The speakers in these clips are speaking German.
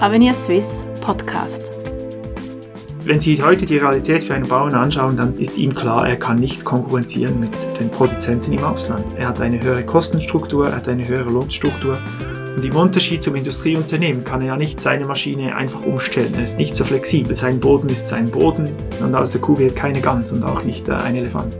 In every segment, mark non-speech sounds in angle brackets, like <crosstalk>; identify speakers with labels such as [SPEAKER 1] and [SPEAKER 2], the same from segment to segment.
[SPEAKER 1] Avenir Suisse Podcast.
[SPEAKER 2] Wenn Sie heute die Realität für einen Bauern anschauen, dann ist ihm klar, er kann nicht konkurrenzieren mit den Produzenten im Ausland. Er hat eine höhere Kostenstruktur, er hat eine höhere Lohnstruktur. Und im Unterschied zum Industrieunternehmen kann er ja nicht seine Maschine einfach umstellen. Er ist nicht so flexibel. Sein Boden ist sein Boden und aus der Kuh wird keine Gans und auch nicht ein Elefant.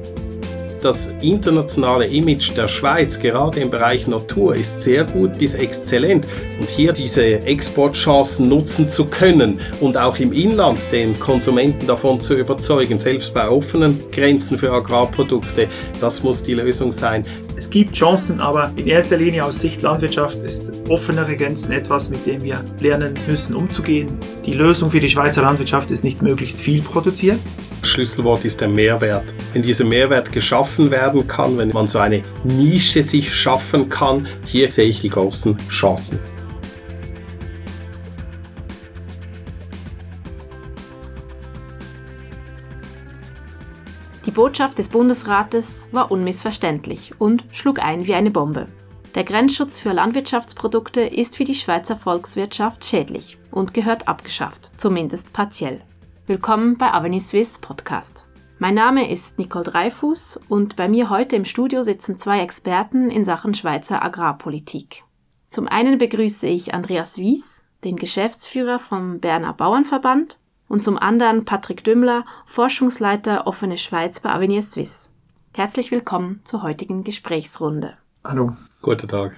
[SPEAKER 3] Das internationale Image der Schweiz, gerade im Bereich Natur, ist sehr gut bis exzellent. Und hier diese Exportchancen nutzen zu können und auch im Inland den Konsumenten davon zu überzeugen, selbst bei offenen Grenzen für Agrarprodukte, das muss die Lösung sein.
[SPEAKER 2] Es gibt Chancen, aber in erster Linie aus Sicht Landwirtschaft ist offenere Grenzen etwas, mit dem wir lernen müssen umzugehen. Die Lösung für die Schweizer Landwirtschaft ist nicht möglichst viel produzieren.
[SPEAKER 3] Schlüsselwort ist der Mehrwert. Wenn dieser Mehrwert geschaffen werden kann, wenn man so eine Nische sich schaffen kann, hier sehe ich die großen Chancen.
[SPEAKER 1] Die Botschaft des Bundesrates war unmissverständlich und schlug ein wie eine Bombe. Der Grenzschutz für Landwirtschaftsprodukte ist für die Schweizer Volkswirtschaft schädlich und gehört abgeschafft, zumindest partiell. Willkommen bei Avenue Swiss Podcast. Mein Name ist Nicole Dreifuß und bei mir heute im Studio sitzen zwei Experten in Sachen Schweizer Agrarpolitik. Zum einen begrüße ich Andreas Wies, den Geschäftsführer vom Berner Bauernverband, und zum anderen Patrick Dümmler, Forschungsleiter Offene Schweiz bei Avenir Suisse. Herzlich willkommen zur heutigen Gesprächsrunde.
[SPEAKER 2] Hallo.
[SPEAKER 3] Guten Tag.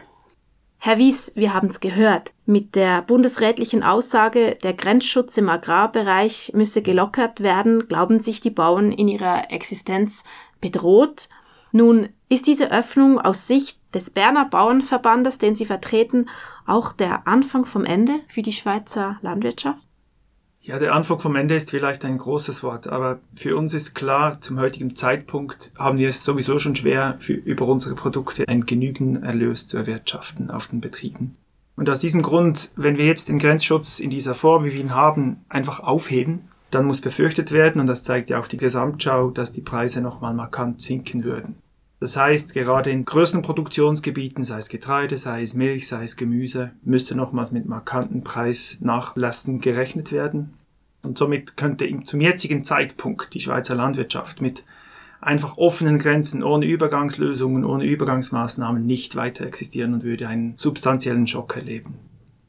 [SPEAKER 1] Herr Wies, wir haben es gehört. Mit der bundesrätlichen Aussage, der Grenzschutz im Agrarbereich müsse gelockert werden, glauben sich die Bauern in ihrer Existenz bedroht. Nun ist diese Öffnung aus Sicht des Berner Bauernverbandes, den Sie vertreten, auch der Anfang vom Ende für die Schweizer Landwirtschaft?
[SPEAKER 2] Ja, der Anfang vom Ende ist vielleicht ein großes Wort, aber für uns ist klar, zum heutigen Zeitpunkt haben wir es sowieso schon schwer, für, über unsere Produkte einen genügenden Erlös zu erwirtschaften auf den Betrieben. Und aus diesem Grund, wenn wir jetzt den Grenzschutz in dieser Form, wie wir ihn haben, einfach aufheben, dann muss befürchtet werden, und das zeigt ja auch die Gesamtschau, dass die Preise nochmal markant sinken würden. Das heißt, gerade in größeren Produktionsgebieten, sei es Getreide, sei es Milch, sei es Gemüse, müsste nochmals mit markanten Preisnachlassen gerechnet werden. Und somit könnte zum jetzigen Zeitpunkt die Schweizer Landwirtschaft mit einfach offenen Grenzen, ohne Übergangslösungen, ohne Übergangsmaßnahmen nicht weiter existieren und würde einen substanziellen Schock erleben.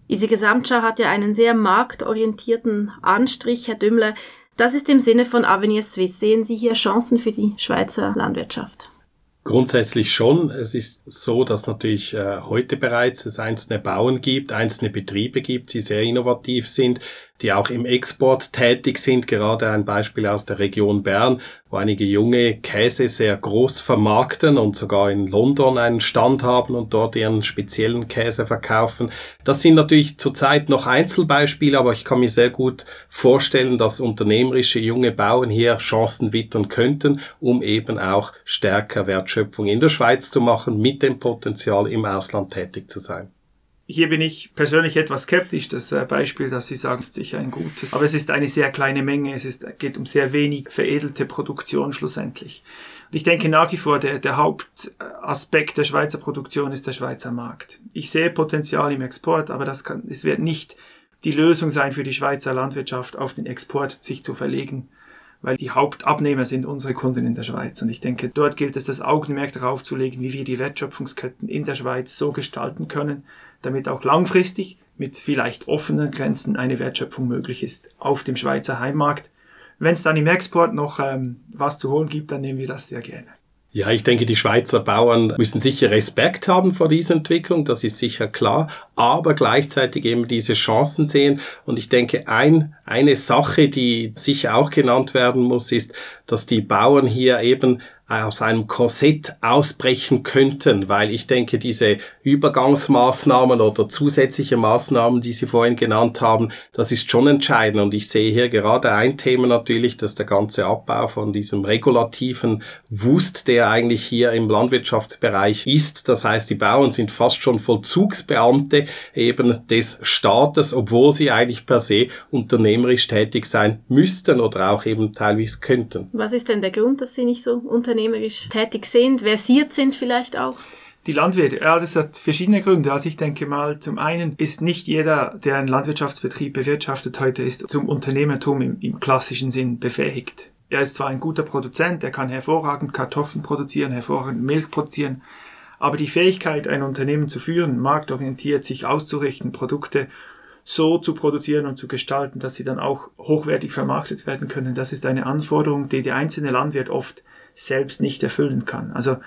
[SPEAKER 1] Diese Gesamtschau hat ja einen sehr marktorientierten Anstrich, Herr Dümmler. Das ist im Sinne von Avenir Suisse. Sehen Sie hier Chancen für die Schweizer Landwirtschaft?
[SPEAKER 3] Grundsätzlich schon. Es ist so, dass natürlich äh, heute bereits es einzelne Bauern gibt, einzelne Betriebe gibt, die sehr innovativ sind, die auch im Export tätig sind. Gerade ein Beispiel aus der Region Bern, wo einige junge Käse sehr groß vermarkten und sogar in London einen Stand haben und dort ihren speziellen Käse verkaufen. Das sind natürlich zurzeit noch Einzelbeispiele, aber ich kann mir sehr gut vorstellen, dass unternehmerische junge Bauern hier Chancen wittern könnten, um eben auch stärker Wertschöpfung in der Schweiz zu machen, mit dem Potenzial im Ausland tätig zu sein.
[SPEAKER 2] Hier bin ich persönlich etwas skeptisch. Das äh, Beispiel, das Sie sagen, ist sicher ein gutes. Aber es ist eine sehr kleine Menge. Es ist, geht um sehr wenig veredelte Produktion schlussendlich. Und ich denke nach wie vor, der, der Hauptaspekt der Schweizer Produktion ist der Schweizer Markt. Ich sehe Potenzial im Export, aber das kann, es wird nicht die Lösung sein für die Schweizer Landwirtschaft, auf den Export sich zu verlegen, weil die Hauptabnehmer sind unsere Kunden in der Schweiz. Und ich denke, dort gilt es, das Augenmerk darauf zu legen, wie wir die Wertschöpfungsketten in der Schweiz so gestalten können, damit auch langfristig mit vielleicht offenen Grenzen eine Wertschöpfung möglich ist auf dem Schweizer Heimmarkt. Wenn es dann im Export noch ähm, was zu holen gibt, dann nehmen wir das sehr gerne.
[SPEAKER 3] Ja, ich denke, die Schweizer Bauern müssen sicher Respekt haben vor dieser Entwicklung, das ist sicher klar, aber gleichzeitig eben diese Chancen sehen. Und ich denke, ein, eine Sache, die sicher auch genannt werden muss, ist, dass die Bauern hier eben aus einem Korsett ausbrechen könnten, weil ich denke, diese Übergangsmaßnahmen oder zusätzliche Maßnahmen, die Sie vorhin genannt haben, das ist schon entscheidend. Und ich sehe hier gerade ein Thema natürlich, dass der ganze Abbau von diesem regulativen Wust, der eigentlich hier im Landwirtschaftsbereich ist. Das heißt, die Bauern sind fast schon Vollzugsbeamte eben des Staates, obwohl sie eigentlich per se unternehmerisch tätig sein müssten oder auch eben teilweise könnten.
[SPEAKER 1] Was ist denn der Grund, dass Sie nicht so unternehmerisch tätig sind, versiert sind vielleicht auch?
[SPEAKER 2] Die Landwirte, ja, das hat verschiedene Gründe. Also ich denke mal, zum einen ist nicht jeder, der einen Landwirtschaftsbetrieb bewirtschaftet heute, ist zum Unternehmertum im, im klassischen Sinn befähigt. Er ist zwar ein guter Produzent, er kann hervorragend Kartoffeln produzieren, hervorragend Milch produzieren, aber die Fähigkeit, ein Unternehmen zu führen, marktorientiert sich auszurichten, Produkte so zu produzieren und zu gestalten, dass sie dann auch hochwertig vermarktet werden können, das ist eine Anforderung, die der einzelne Landwirt oft selbst nicht erfüllen kann. Also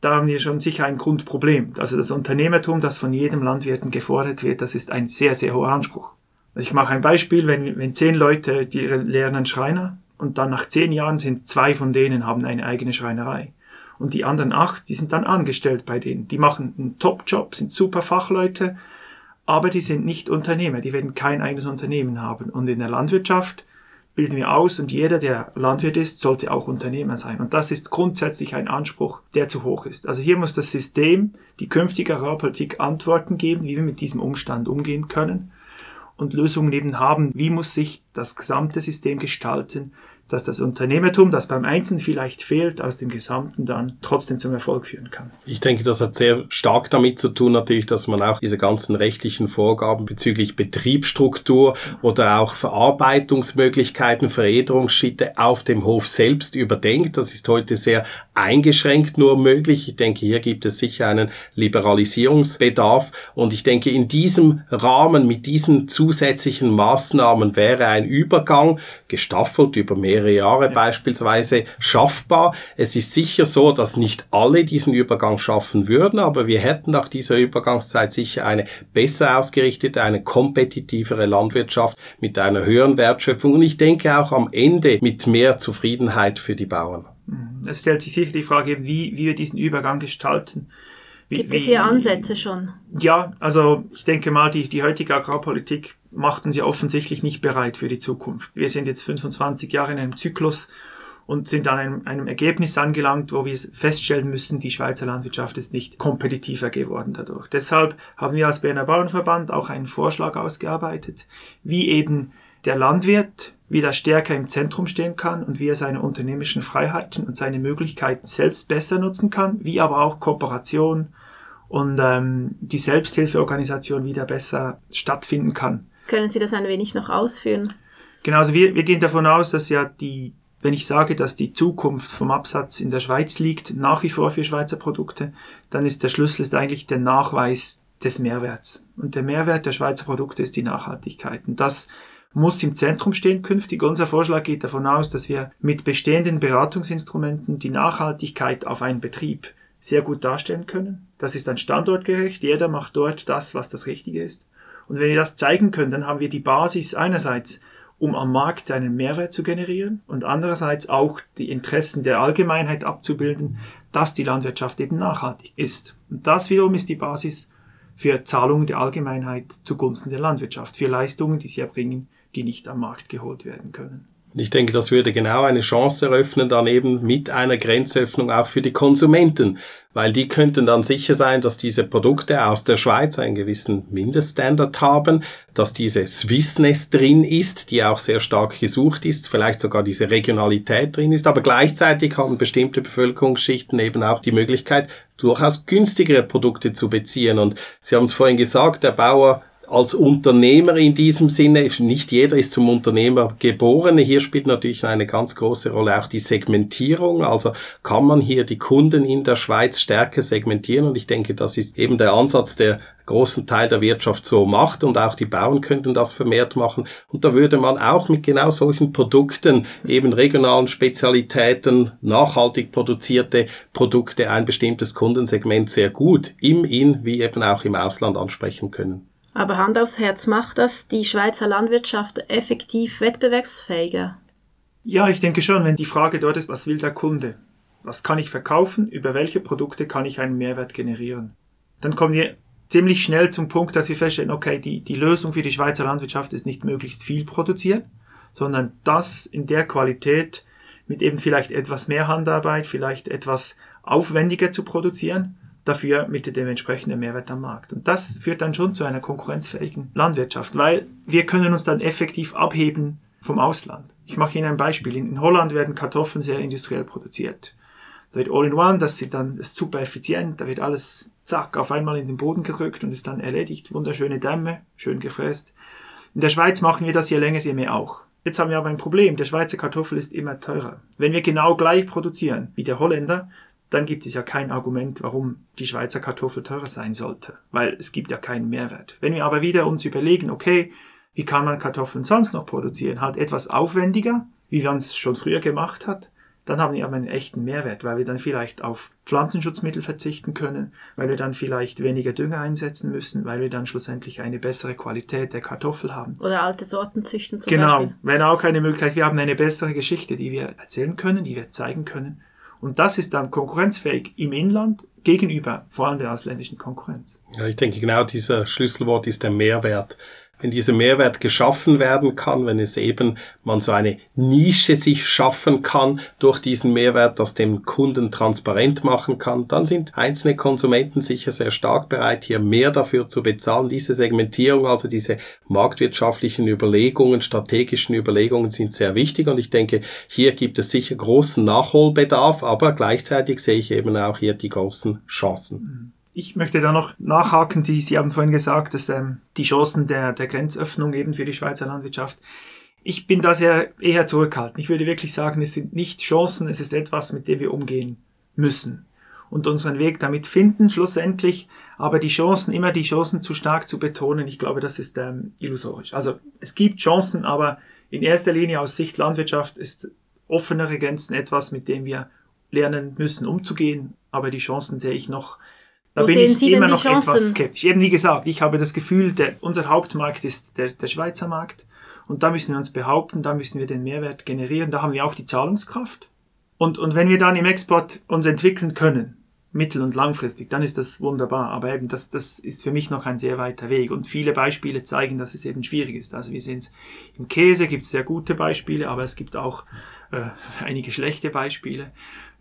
[SPEAKER 2] da haben wir schon sicher ein Grundproblem. Also das Unternehmertum, das von jedem Landwirten gefordert wird, das ist ein sehr, sehr hoher Anspruch. Also ich mache ein Beispiel, wenn, wenn zehn Leute, die lernen Schreiner und dann nach zehn Jahren sind zwei von denen haben eine eigene Schreinerei. Und die anderen acht, die sind dann angestellt bei denen. Die machen einen Top-Job, sind super Fachleute, aber die sind nicht Unternehmer, die werden kein eigenes Unternehmen haben. Und in der Landwirtschaft bilden wir aus und jeder, der Landwirt ist, sollte auch Unternehmer sein. Und das ist grundsätzlich ein Anspruch, der zu hoch ist. Also hier muss das System, die künftige Agrarpolitik Antworten geben, wie wir mit diesem Umstand umgehen können und Lösungen eben haben, wie muss sich das gesamte System gestalten, dass das Unternehmertum, das beim Einzelnen vielleicht fehlt, aus dem Gesamten dann trotzdem zum Erfolg führen kann.
[SPEAKER 3] Ich denke, das hat sehr stark damit zu tun, natürlich, dass man auch diese ganzen rechtlichen Vorgaben bezüglich Betriebsstruktur oder auch Verarbeitungsmöglichkeiten, Veredelungsschritte auf dem Hof selbst überdenkt. Das ist heute sehr eingeschränkt nur möglich. Ich denke, hier gibt es sicher einen Liberalisierungsbedarf. Und ich denke, in diesem Rahmen, mit diesen zusätzlichen Maßnahmen wäre ein Übergang gestaffelt über mehrere mehrere Jahre ja. beispielsweise schaffbar. Es ist sicher so, dass nicht alle diesen Übergang schaffen würden, aber wir hätten nach dieser Übergangszeit sicher eine besser ausgerichtete, eine kompetitivere Landwirtschaft mit einer höheren Wertschöpfung und ich denke auch am Ende mit mehr Zufriedenheit für die Bauern.
[SPEAKER 2] Mhm. Es stellt sich sicher die Frage, wie, wie wir diesen Übergang gestalten.
[SPEAKER 1] Wie, Gibt es hier Ansätze schon?
[SPEAKER 2] Ja, also ich denke mal, die, die heutige Agrarpolitik macht uns ja offensichtlich nicht bereit für die Zukunft. Wir sind jetzt 25 Jahre in einem Zyklus und sind an einem, einem Ergebnis angelangt, wo wir feststellen müssen, die Schweizer Landwirtschaft ist nicht kompetitiver geworden dadurch. Deshalb haben wir als Berner Bauernverband auch einen Vorschlag ausgearbeitet, wie eben der Landwirt wieder stärker im Zentrum stehen kann und wie er seine unternehmerischen Freiheiten und seine Möglichkeiten selbst besser nutzen kann, wie aber auch Kooperation und ähm, die Selbsthilfeorganisation wieder besser stattfinden kann.
[SPEAKER 1] Können Sie das ein wenig noch ausführen?
[SPEAKER 2] Genau, also wir, wir gehen davon aus, dass ja die, wenn ich sage, dass die Zukunft vom Absatz in der Schweiz liegt, nach wie vor für Schweizer Produkte, dann ist der Schlüssel ist eigentlich der Nachweis des Mehrwerts. Und der Mehrwert der Schweizer Produkte ist die Nachhaltigkeit. Und das muss im Zentrum stehen künftig. Unser Vorschlag geht davon aus, dass wir mit bestehenden Beratungsinstrumenten die Nachhaltigkeit auf einen Betrieb sehr gut darstellen können. Das ist dann standortgerecht. Jeder macht dort das, was das Richtige ist. Und wenn wir das zeigen können, dann haben wir die Basis einerseits, um am Markt einen Mehrwert zu generieren und andererseits auch die Interessen der Allgemeinheit abzubilden, dass die Landwirtschaft eben nachhaltig ist. Und das wiederum ist die Basis für Zahlungen der Allgemeinheit zugunsten der Landwirtschaft, für Leistungen, die sie erbringen, die nicht am Markt geholt werden können.
[SPEAKER 3] Ich denke, das würde genau eine Chance eröffnen, dann eben mit einer Grenzöffnung auch für die Konsumenten, weil die könnten dann sicher sein, dass diese Produkte aus der Schweiz einen gewissen Mindeststandard haben, dass diese Swissness drin ist, die auch sehr stark gesucht ist, vielleicht sogar diese Regionalität drin ist, aber gleichzeitig haben bestimmte Bevölkerungsschichten eben auch die Möglichkeit, durchaus günstigere Produkte zu beziehen. Und Sie haben es vorhin gesagt, der Bauer als Unternehmer in diesem Sinne, nicht jeder ist zum Unternehmer geboren. Hier spielt natürlich eine ganz große Rolle auch die Segmentierung. Also kann man hier die Kunden in der Schweiz stärker segmentieren und ich denke, das ist eben der Ansatz, der großen Teil der Wirtschaft so macht und auch die Bauern könnten das vermehrt machen. Und da würde man auch mit genau solchen Produkten, eben regionalen Spezialitäten, nachhaltig produzierte Produkte ein bestimmtes Kundensegment sehr gut im In- wie eben auch im Ausland ansprechen können.
[SPEAKER 1] Aber Hand aufs Herz, macht das die Schweizer Landwirtschaft effektiv wettbewerbsfähiger?
[SPEAKER 2] Ja, ich denke schon, wenn die Frage dort ist, was will der Kunde? Was kann ich verkaufen? Über welche Produkte kann ich einen Mehrwert generieren? Dann kommen wir ziemlich schnell zum Punkt, dass wir feststellen, okay, die, die Lösung für die Schweizer Landwirtschaft ist nicht möglichst viel produzieren, sondern das in der Qualität mit eben vielleicht etwas mehr Handarbeit, vielleicht etwas aufwendiger zu produzieren dafür mit dem entsprechenden Mehrwert am Markt. Und das führt dann schon zu einer konkurrenzfähigen Landwirtschaft, weil wir können uns dann effektiv abheben vom Ausland. Ich mache Ihnen ein Beispiel. In Holland werden Kartoffeln sehr industriell produziert. Da wird All-in-One, das ist ist super effizient, da wird alles zack auf einmal in den Boden gedrückt und ist dann erledigt. Wunderschöne Dämme, schön gefräst. In der Schweiz machen wir das je länger, je mehr auch. Jetzt haben wir aber ein Problem. Der Schweizer Kartoffel ist immer teurer. Wenn wir genau gleich produzieren wie der Holländer, dann gibt es ja kein Argument, warum die Schweizer Kartoffel teurer sein sollte, weil es gibt ja keinen Mehrwert. Wenn wir aber wieder uns überlegen, okay, wie kann man Kartoffeln sonst noch produzieren? Halt etwas aufwendiger, wie man es schon früher gemacht hat, dann haben wir aber einen echten Mehrwert, weil wir dann vielleicht auf Pflanzenschutzmittel verzichten können, weil wir dann vielleicht weniger Dünger einsetzen müssen, weil wir dann schlussendlich eine bessere Qualität der Kartoffel haben.
[SPEAKER 1] Oder alte Sorten züchten zum
[SPEAKER 2] genau,
[SPEAKER 1] Beispiel.
[SPEAKER 2] Genau, wäre auch eine Möglichkeit. Wir haben eine bessere Geschichte, die wir erzählen können, die wir zeigen können. Und das ist dann konkurrenzfähig im Inland gegenüber vor allem der ausländischen Konkurrenz.
[SPEAKER 3] Ja, ich denke, genau dieser Schlüsselwort ist der Mehrwert wenn dieser Mehrwert geschaffen werden kann, wenn es eben man so eine Nische sich schaffen kann durch diesen Mehrwert, das dem Kunden transparent machen kann, dann sind einzelne Konsumenten sicher sehr stark bereit, hier mehr dafür zu bezahlen. Diese Segmentierung, also diese marktwirtschaftlichen Überlegungen, strategischen Überlegungen sind sehr wichtig und ich denke, hier gibt es sicher großen Nachholbedarf, aber gleichzeitig sehe ich eben auch hier die großen Chancen.
[SPEAKER 2] Ich möchte da noch nachhaken. Sie, Sie haben vorhin gesagt, dass ähm, die Chancen der, der Grenzöffnung eben für die Schweizer Landwirtschaft. Ich bin da sehr eher zurückhaltend. Ich würde wirklich sagen, es sind nicht Chancen, es ist etwas, mit dem wir umgehen müssen und unseren Weg damit finden, schlussendlich. Aber die Chancen, immer die Chancen zu stark zu betonen, ich glaube, das ist ähm, illusorisch. Also es gibt Chancen, aber in erster Linie aus Sicht Landwirtschaft ist offenere Grenzen etwas, mit dem wir lernen müssen, umzugehen. Aber die Chancen sehe ich noch da Wo bin ich immer noch Chancen? etwas skeptisch. Eben wie gesagt, ich habe das Gefühl, der, unser Hauptmarkt ist der, der Schweizer Markt. Und da müssen wir uns behaupten, da müssen wir den Mehrwert generieren. Da haben wir auch die Zahlungskraft. Und, und wenn wir dann im Export uns entwickeln können, mittel- und langfristig, dann ist das wunderbar. Aber eben, das, das ist für mich noch ein sehr weiter Weg. Und viele Beispiele zeigen, dass es eben schwierig ist. Also wir sehen es im Käse gibt es sehr gute Beispiele, aber es gibt auch äh, <laughs> einige schlechte Beispiele.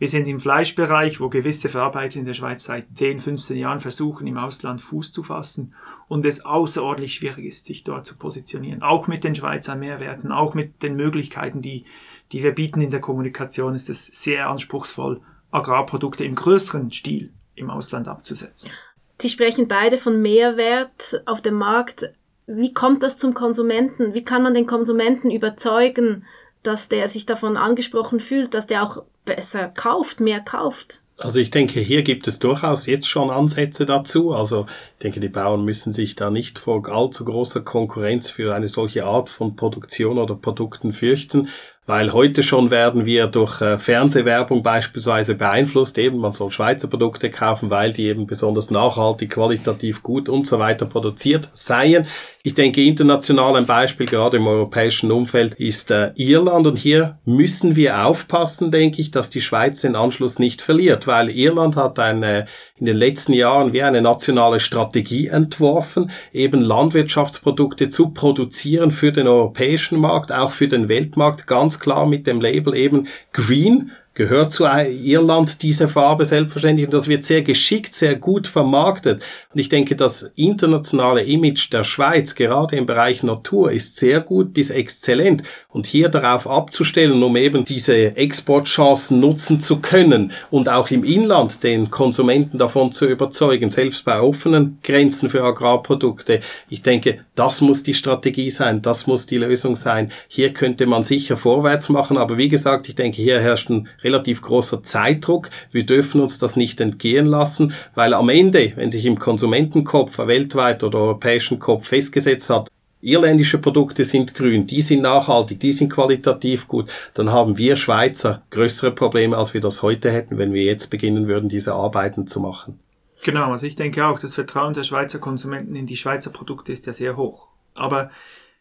[SPEAKER 2] Wir sind im Fleischbereich, wo gewisse Verarbeiter in der Schweiz seit 10, 15 Jahren versuchen, im Ausland Fuß zu fassen und es außerordentlich schwierig ist, sich dort zu positionieren. Auch mit den Schweizer Mehrwerten, auch mit den Möglichkeiten, die, die wir bieten in der Kommunikation, ist es sehr anspruchsvoll, Agrarprodukte im größeren Stil im Ausland abzusetzen.
[SPEAKER 1] Sie sprechen beide von Mehrwert auf dem Markt. Wie kommt das zum Konsumenten? Wie kann man den Konsumenten überzeugen, dass der sich davon angesprochen fühlt, dass der auch besser kauft, mehr kauft.
[SPEAKER 3] Also ich denke, hier gibt es durchaus jetzt schon Ansätze dazu. Also ich denke, die Bauern müssen sich da nicht vor allzu großer Konkurrenz für eine solche Art von Produktion oder Produkten fürchten weil heute schon werden wir durch äh, Fernsehwerbung beispielsweise beeinflusst, eben man soll Schweizer Produkte kaufen, weil die eben besonders nachhaltig, qualitativ gut und so weiter produziert seien. Ich denke, international ein Beispiel, gerade im europäischen Umfeld, ist äh, Irland. Und hier müssen wir aufpassen, denke ich, dass die Schweiz den Anschluss nicht verliert, weil Irland hat eine, in den letzten Jahren wie eine nationale Strategie entworfen, eben Landwirtschaftsprodukte zu produzieren für den europäischen Markt, auch für den Weltmarkt, ganz klar mit dem Label eben Green gehört zu Irland diese Farbe selbstverständlich und das wird sehr geschickt, sehr gut vermarktet. Und ich denke, das internationale Image der Schweiz, gerade im Bereich Natur, ist sehr gut bis exzellent. Und hier darauf abzustellen, um eben diese Exportchancen nutzen zu können und auch im Inland den Konsumenten davon zu überzeugen, selbst bei offenen Grenzen für Agrarprodukte. Ich denke, das muss die Strategie sein, das muss die Lösung sein. Hier könnte man sicher vorwärts machen, aber wie gesagt, ich denke, hier herrscht ein relativ großer Zeitdruck. Wir dürfen uns das nicht entgehen lassen, weil am Ende, wenn sich im Konsumentenkopf weltweit oder europäischen Kopf festgesetzt hat, irländische Produkte sind grün, die sind nachhaltig, die sind qualitativ gut, dann haben wir Schweizer größere Probleme, als wir das heute hätten, wenn wir jetzt beginnen würden, diese Arbeiten zu machen.
[SPEAKER 2] Genau, also ich denke auch, das Vertrauen der Schweizer Konsumenten in die Schweizer Produkte ist ja sehr hoch. Aber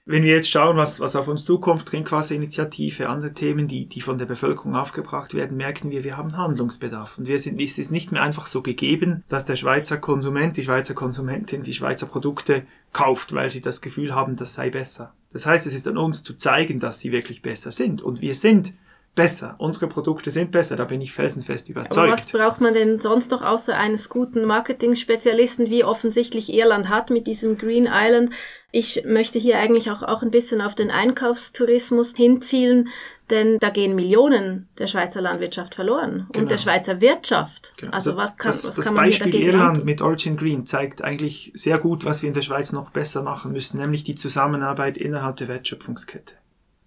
[SPEAKER 2] wenn wir jetzt schauen, was, was auf uns zukommt, Trinkwasserinitiative, andere Themen, die, die von der Bevölkerung aufgebracht werden, merken wir, wir haben Handlungsbedarf. Und wir sind, es ist nicht mehr einfach so gegeben, dass der Schweizer Konsument, die Schweizer Konsumentin die Schweizer Produkte kauft, weil sie das Gefühl haben, das sei besser. Das heißt, es ist an uns zu zeigen, dass sie wirklich besser sind. Und wir sind besser. Unsere Produkte sind besser, da bin ich felsenfest überzeugt.
[SPEAKER 1] Aber was braucht man denn sonst noch außer eines guten Marketing-Spezialisten, wie offensichtlich Irland hat mit diesem Green Island? Ich möchte hier eigentlich auch, auch ein bisschen auf den Einkaufstourismus hinzielen, denn da gehen Millionen der Schweizer Landwirtschaft verloren genau. und der Schweizer Wirtschaft.
[SPEAKER 2] Genau. Also was kann, das, was das kann man Beispiel Irland antun? mit Origin Green zeigt eigentlich sehr gut, was wir in der Schweiz noch besser machen müssen, nämlich die Zusammenarbeit innerhalb der Wertschöpfungskette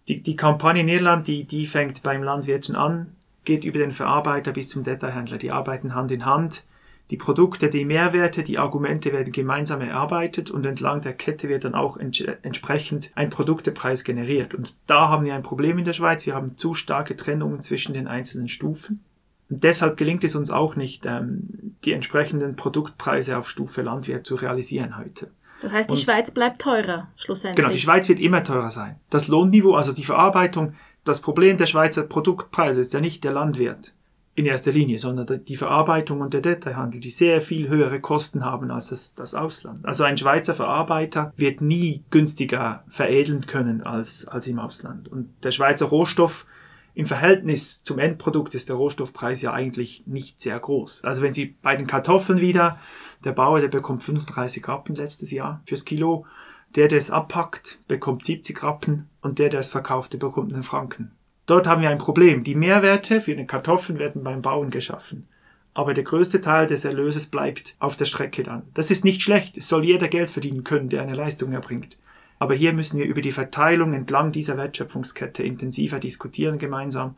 [SPEAKER 2] die, die Kampagne in Irland, die, die fängt beim Landwirten an, geht über den Verarbeiter bis zum Detailhändler. Die arbeiten Hand in Hand. Die Produkte, die Mehrwerte, die Argumente werden gemeinsam erarbeitet und entlang der Kette wird dann auch ents entsprechend ein Produktepreis generiert. Und da haben wir ein Problem in der Schweiz. Wir haben zu starke Trennungen zwischen den einzelnen Stufen. Und deshalb gelingt es uns auch nicht, ähm, die entsprechenden Produktpreise auf Stufe Landwirt zu realisieren heute.
[SPEAKER 1] Das heißt, die und Schweiz bleibt teurer, schlussendlich.
[SPEAKER 2] Genau, die Schweiz wird immer teurer sein. Das Lohnniveau, also die Verarbeitung, das Problem der Schweizer Produktpreise ist ja nicht der Landwirt in erster Linie, sondern die Verarbeitung und der Detailhandel, die sehr viel höhere Kosten haben als das, das Ausland. Also ein Schweizer Verarbeiter wird nie günstiger veredeln können als, als im Ausland. Und der Schweizer Rohstoff im Verhältnis zum Endprodukt ist der Rohstoffpreis ja eigentlich nicht sehr groß. Also wenn Sie bei den Kartoffeln wieder der Bauer, der bekommt 35 Rappen letztes Jahr fürs Kilo. Der, der es abpackt, bekommt 70 Rappen und der, der es verkauft, der bekommt einen Franken. Dort haben wir ein Problem. Die Mehrwerte für den Kartoffeln werden beim Bauen geschaffen. Aber der größte Teil des Erlöses bleibt auf der Strecke dann. Das ist nicht schlecht. Es soll jeder Geld verdienen können, der eine Leistung erbringt. Aber hier müssen wir über die Verteilung entlang dieser Wertschöpfungskette intensiver diskutieren gemeinsam.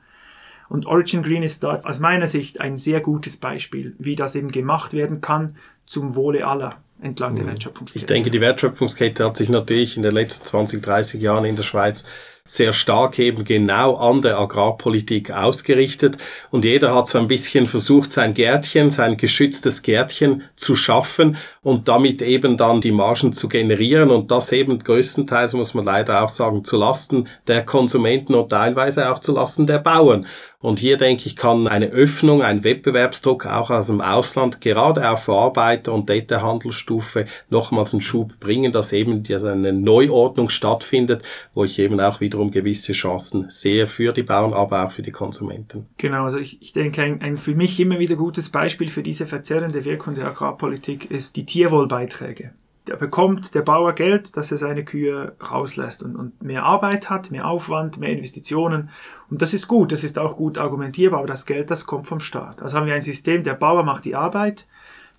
[SPEAKER 2] Und Origin Green ist dort aus meiner Sicht ein sehr gutes Beispiel, wie das eben gemacht werden kann, zum Wohle aller entlang der mhm. Wertschöpfungskette.
[SPEAKER 3] Ich denke, die Wertschöpfungskette hat sich natürlich in den letzten 20, 30 Jahren in der Schweiz sehr stark eben genau an der Agrarpolitik ausgerichtet und jeder hat so ein bisschen versucht, sein Gärtchen, sein geschütztes Gärtchen zu schaffen und damit eben dann die Margen zu generieren und das eben größtenteils, muss man leider auch sagen, zu Lasten der Konsumenten und teilweise auch zu Lasten der Bauern. Und hier denke ich, kann eine Öffnung, ein Wettbewerbsdruck auch aus dem Ausland gerade auf Verarbeiter und Detailhandelsstufe nochmals einen Schub bringen, dass eben eine Neuordnung stattfindet, wo ich eben auch wiederum gewisse Chancen sehe für die Bauern, aber auch für die Konsumenten.
[SPEAKER 2] Genau, also ich, ich denke, ein, ein für mich immer wieder gutes Beispiel für diese verzerrende Wirkung der Agrarpolitik ist die Tierwohlbeiträge da bekommt der Bauer Geld, dass er seine Kühe rauslässt und, und mehr Arbeit hat, mehr Aufwand, mehr Investitionen. Und das ist gut, das ist auch gut argumentierbar, aber das Geld, das kommt vom Staat. Also haben wir ein System, der Bauer macht die Arbeit,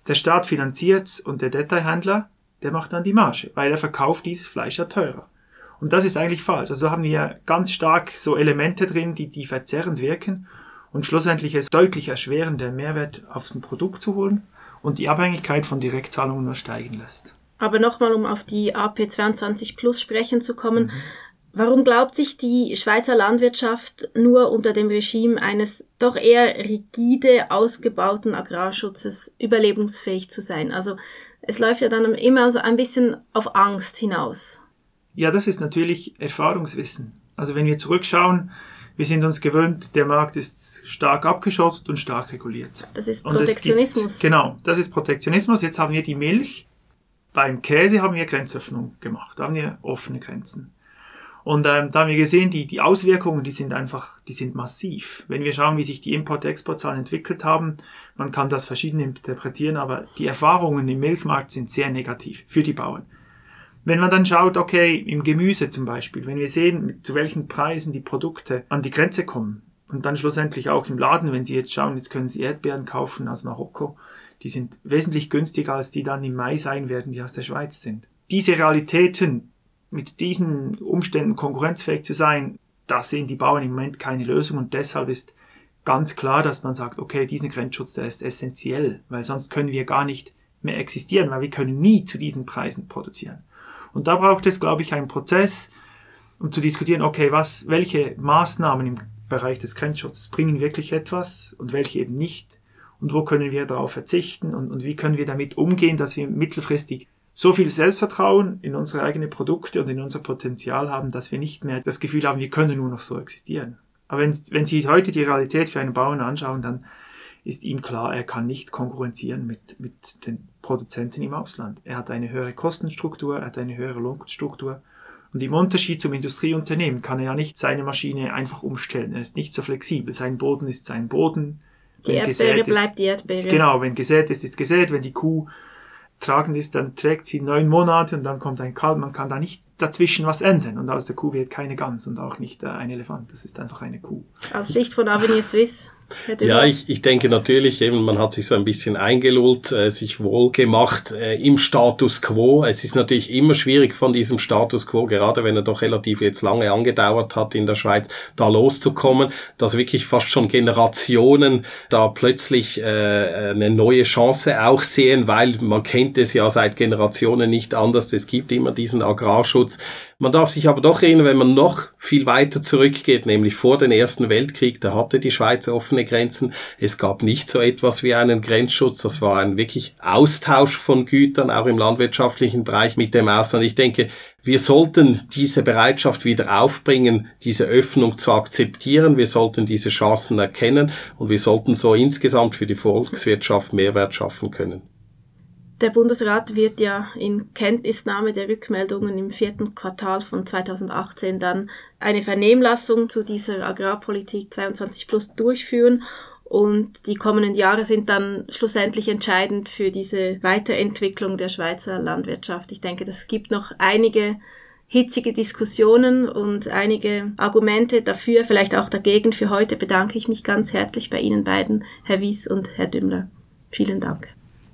[SPEAKER 2] der Staat finanziert und der Detailhändler, der macht dann die Marge, weil er verkauft dieses Fleisch ja teurer. Und das ist eigentlich falsch. Also da haben wir ganz stark so Elemente drin, die, die verzerrend wirken und schlussendlich es deutlich erschweren, den Mehrwert aufs Produkt zu holen und die Abhängigkeit von Direktzahlungen nur steigen lässt.
[SPEAKER 1] Aber nochmal, um auf die AP22 Plus sprechen zu kommen. Mhm. Warum glaubt sich die Schweizer Landwirtschaft nur unter dem Regime eines doch eher rigide ausgebauten Agrarschutzes überlebensfähig zu sein? Also es läuft ja dann immer so ein bisschen auf Angst hinaus.
[SPEAKER 2] Ja, das ist natürlich Erfahrungswissen. Also wenn wir zurückschauen, wir sind uns gewöhnt, der Markt ist stark abgeschottet und stark reguliert.
[SPEAKER 1] Das ist Protektionismus.
[SPEAKER 2] Gibt, genau, das ist Protektionismus. Jetzt haben wir die Milch, beim Käse haben wir Grenzöffnung gemacht, da haben wir offene Grenzen. Und ähm, da haben wir gesehen, die, die Auswirkungen, die sind einfach, die sind massiv. Wenn wir schauen, wie sich die Import-Export-Zahlen entwickelt haben, man kann das verschieden interpretieren, aber die Erfahrungen im Milchmarkt sind sehr negativ für die Bauern. Wenn man dann schaut, okay, im Gemüse zum Beispiel, wenn wir sehen, zu welchen Preisen die Produkte an die Grenze kommen und dann schlussendlich auch im Laden, wenn Sie jetzt schauen, jetzt können Sie Erdbeeren kaufen aus Marokko, die sind wesentlich günstiger als die dann im Mai sein werden, die aus der Schweiz sind. Diese Realitäten, mit diesen Umständen konkurrenzfähig zu sein, da sehen die Bauern im Moment keine Lösung und deshalb ist ganz klar, dass man sagt, okay, diesen Grenzschutz, der ist essentiell, weil sonst können wir gar nicht mehr existieren, weil wir können nie zu diesen Preisen produzieren. Und da braucht es, glaube ich, einen Prozess, um zu diskutieren, okay, was, welche Maßnahmen im Bereich des Grenzschutzes bringen wirklich etwas und welche eben nicht und wo können wir darauf verzichten und, und wie können wir damit umgehen, dass wir mittelfristig so viel Selbstvertrauen in unsere eigenen Produkte und in unser Potenzial haben, dass wir nicht mehr das Gefühl haben, wir können nur noch so existieren. Aber wenn, wenn Sie heute die Realität für einen Bauern anschauen, dann ist ihm klar, er kann nicht konkurrenzieren mit, mit den Produzenten im Ausland. Er hat eine höhere Kostenstruktur, er hat eine höhere Lohnstruktur Und im Unterschied zum Industrieunternehmen kann er ja nicht seine Maschine einfach umstellen. Er ist nicht so flexibel. Sein Boden ist sein Boden.
[SPEAKER 1] Die wenn Erdbeere bleibt die Erdbeere.
[SPEAKER 2] Genau, wenn gesät ist, ist gesät. Wenn die Kuh tragend ist, dann trägt sie neun Monate und dann kommt ein Kalb. Man kann da nicht dazwischen was ändern. Und aus der Kuh wird keine Gans und auch nicht äh, ein Elefant. Das ist einfach eine Kuh.
[SPEAKER 1] Aus Sicht von Avenir Suisse
[SPEAKER 3] ja, ich, ich denke natürlich, eben, man hat sich so ein bisschen eingelullt, äh, sich wohl gemacht äh, im Status quo. Es ist natürlich immer schwierig von diesem Status quo, gerade wenn er doch relativ jetzt lange angedauert hat in der Schweiz, da loszukommen, dass wirklich fast schon Generationen da plötzlich äh, eine neue Chance auch sehen, weil man kennt es ja seit Generationen nicht anders. Es gibt immer diesen Agrarschutz. Man darf sich aber doch erinnern, wenn man noch viel weiter zurückgeht, nämlich vor den Ersten Weltkrieg, da hatte die Schweiz offene Grenzen. Es gab nicht so etwas wie einen Grenzschutz. Das war ein wirklich Austausch von Gütern, auch im landwirtschaftlichen Bereich mit dem Ausland. Ich denke, wir sollten diese Bereitschaft wieder aufbringen, diese Öffnung zu akzeptieren. Wir sollten diese Chancen erkennen und wir sollten so insgesamt für die Volkswirtschaft Mehrwert schaffen können.
[SPEAKER 1] Der Bundesrat wird ja in Kenntnisnahme der Rückmeldungen im vierten Quartal von 2018 dann eine Vernehmlassung zu dieser Agrarpolitik 22 plus durchführen und die kommenden Jahre sind dann schlussendlich entscheidend für diese Weiterentwicklung der Schweizer Landwirtschaft. Ich denke, das gibt noch einige hitzige Diskussionen und einige Argumente dafür, vielleicht auch dagegen. Für heute bedanke ich mich ganz herzlich bei Ihnen beiden, Herr Wies und Herr Dümmler. Vielen Dank.